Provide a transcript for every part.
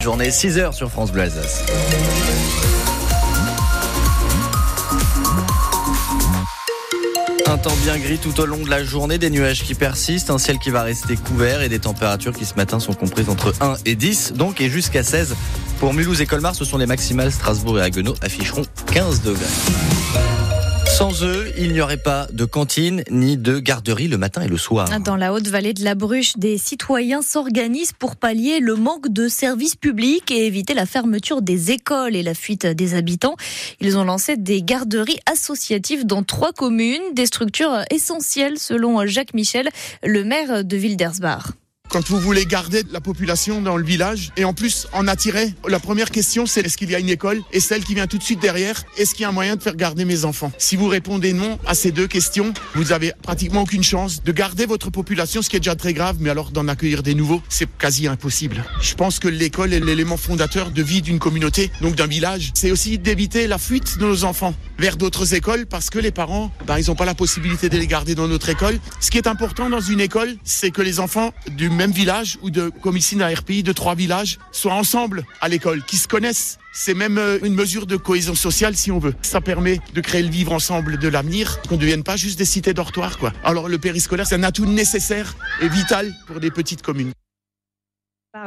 Journée 6h sur France Bleu Alsace. Un temps bien gris tout au long de la journée, des nuages qui persistent, un ciel qui va rester couvert et des températures qui ce matin sont comprises entre 1 et 10, donc et jusqu'à 16. Pour Mulhouse et Colmar, ce sont les maximales. Strasbourg et Haguenau afficheront 15 degrés. Sans eux, il n'y aurait pas de cantine ni de garderie le matin et le soir. Dans la haute vallée de la Bruche, des citoyens s'organisent pour pallier le manque de services publics et éviter la fermeture des écoles et la fuite des habitants. Ils ont lancé des garderies associatives dans trois communes, des structures essentielles selon Jacques Michel, le maire de Wildersbach. Quand vous voulez garder la population dans le village et en plus en attirer, la première question c'est est-ce qu'il y a une école? Et celle qui vient tout de suite derrière, est-ce qu'il y a un moyen de faire garder mes enfants? Si vous répondez non à ces deux questions, vous avez pratiquement aucune chance de garder votre population, ce qui est déjà très grave, mais alors d'en accueillir des nouveaux, c'est quasi impossible. Je pense que l'école est l'élément fondateur de vie d'une communauté, donc d'un village. C'est aussi d'éviter la fuite de nos enfants vers d'autres écoles parce que les parents, ben, ils n'ont pas la possibilité de les garder dans notre école. Ce qui est important dans une école, c'est que les enfants du même village ou de, comme ici dans RPI, de trois villages, soient ensemble à l'école, qui se connaissent. C'est même euh, une mesure de cohésion sociale si on veut. Ça permet de créer le vivre ensemble de l'avenir, qu'on ne devienne pas juste des cités dortoirs, quoi. Alors le périscolaire, c'est un atout nécessaire et vital pour des petites communes.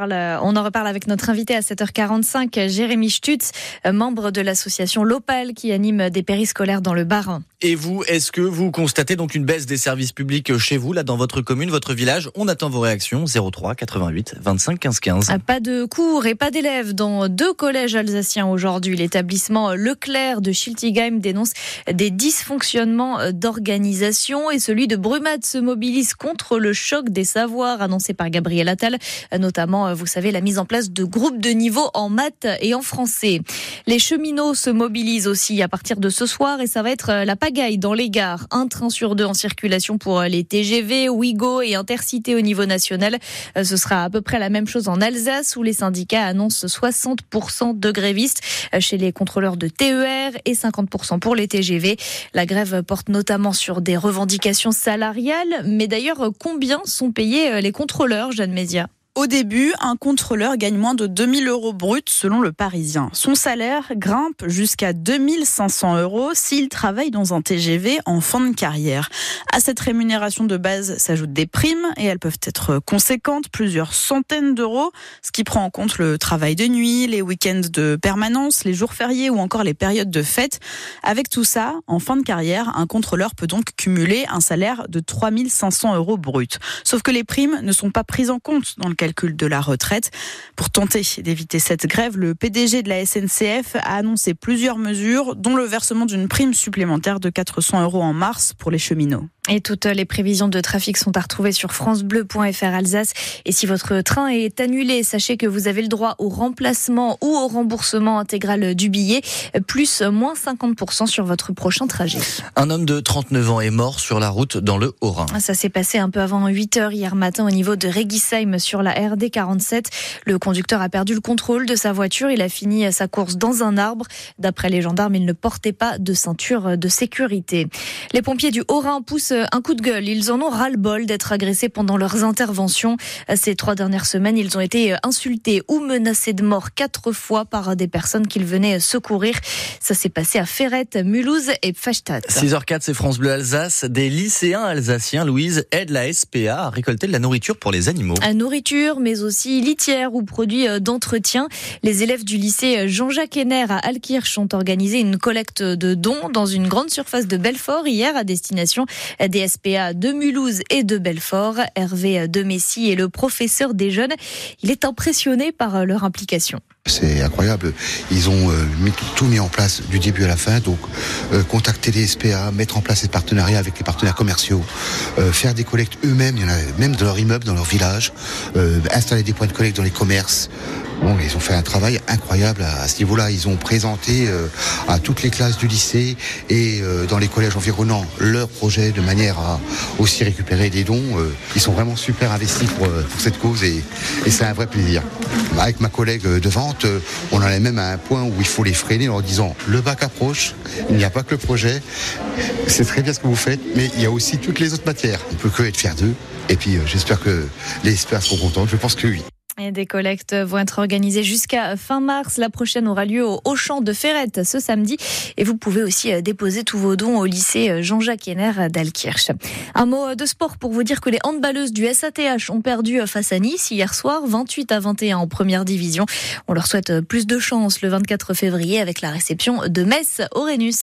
On en reparle avec notre invité à 7h45, Jérémy Stutz, membre de l'association Lopal qui anime des périscolaires dans le Bas-Rhin. Et vous, est-ce que vous constatez donc une baisse des services publics chez vous, là, dans votre commune, votre village? On attend vos réactions. 03 88 25 15 15. Pas de cours et pas d'élèves dans deux collèges alsaciens aujourd'hui. L'établissement Leclerc de Schiltigheim dénonce des dysfonctionnements d'organisation et celui de Brumat se mobilise contre le choc des savoirs annoncé par Gabriel Attal, notamment, vous savez, la mise en place de groupes de niveau en maths et en français. Les cheminots se mobilisent aussi à partir de ce soir et ça va être la pagaille dans les gares. Un train sur deux en circulation pour les TGV, Ouigo et Intercité au niveau national. Ce sera à peu près la même chose en Alsace où les syndicats annoncent 60% de grévistes chez les contrôleurs de TER et 50% pour les TGV. La grève porte notamment sur des revendications salariales. Mais d'ailleurs, combien sont payés les contrôleurs, Jeanne Média au début, un contrôleur gagne moins de 2000 euros bruts selon le Parisien. Son salaire grimpe jusqu'à 2500 euros s'il travaille dans un TGV en fin de carrière. À cette rémunération de base s'ajoutent des primes et elles peuvent être conséquentes, plusieurs centaines d'euros, ce qui prend en compte le travail de nuit, les week-ends de permanence, les jours fériés ou encore les périodes de fête. Avec tout ça, en fin de carrière, un contrôleur peut donc cumuler un salaire de 3500 euros bruts. Sauf que les primes ne sont pas prises en compte dans le calcul de la retraite. Pour tenter d'éviter cette grève, le PDG de la SNCF a annoncé plusieurs mesures, dont le versement d'une prime supplémentaire de 400 euros en mars pour les cheminots. Et toutes les prévisions de trafic sont à retrouver sur francebleu.fr Alsace. Et si votre train est annulé, sachez que vous avez le droit au remplacement ou au remboursement intégral du billet, plus moins 50% sur votre prochain trajet. Un homme de 39 ans est mort sur la route dans le Haut-Rhin. Ça s'est passé un peu avant 8 heures hier matin au niveau de Regisheim sur la RD 47. Le conducteur a perdu le contrôle de sa voiture. Il a fini sa course dans un arbre. D'après les gendarmes, il ne portait pas de ceinture de sécurité. Les pompiers du Haut-Rhin poussent un coup de gueule. Ils en ont ras-le-bol d'être agressés pendant leurs interventions. Ces trois dernières semaines, ils ont été insultés ou menacés de mort quatre fois par des personnes qu'ils venaient secourir. Ça s'est passé à Ferrette, Mulhouse et Pfastatt. 6h04, c'est France Bleu Alsace. Des lycéens alsaciens, Louise, aident la SPA à récolter de la nourriture pour les animaux. À nourriture, mais aussi litière ou produits d'entretien. Les élèves du lycée Jean-Jacques Henner à Alkirch ont organisé une collecte de dons dans une grande surface de Belfort hier à destination des SPA de Mulhouse et de Belfort. Hervé de Messi est le professeur des jeunes. Il est impressionné par leur implication. C'est incroyable. Ils ont euh, tout mis en place du début à la fin. Donc, euh, contacter les SPA, mettre en place des partenariats avec les partenaires commerciaux, euh, faire des collectes eux-mêmes, même dans leur immeuble, dans leur village, installer des points de collecte dans les commerces. Bon, ils ont fait un travail incroyable à, ce niveau-là. Ils ont présenté à toutes les classes du lycée et dans les collèges environnants leur projet de manière à aussi récupérer des dons. ils sont vraiment super investis pour, pour cette cause et, et c'est un vrai plaisir. Avec ma collègue de vente, on en est même à un point où il faut les freiner en leur disant le bac approche, il n'y a pas que le projet, c'est très bien ce que vous faites, mais il y a aussi toutes les autres matières. On peut que être fier d'eux. Et puis j'espère que les experts seront contents. Je pense que oui. Des collectes vont être organisées jusqu'à fin mars. La prochaine aura lieu au champ de Ferrette ce samedi. Et vous pouvez aussi euh, déposer tous vos dons au lycée euh, Jean-Jacques Henner d'Alkirch. Un mot euh, de sport pour vous dire que les handballeuses du SATH ont perdu face à Nice hier soir, 28 à 21 en première division. On leur souhaite plus de chance le 24 février avec la réception de Metz Orenus.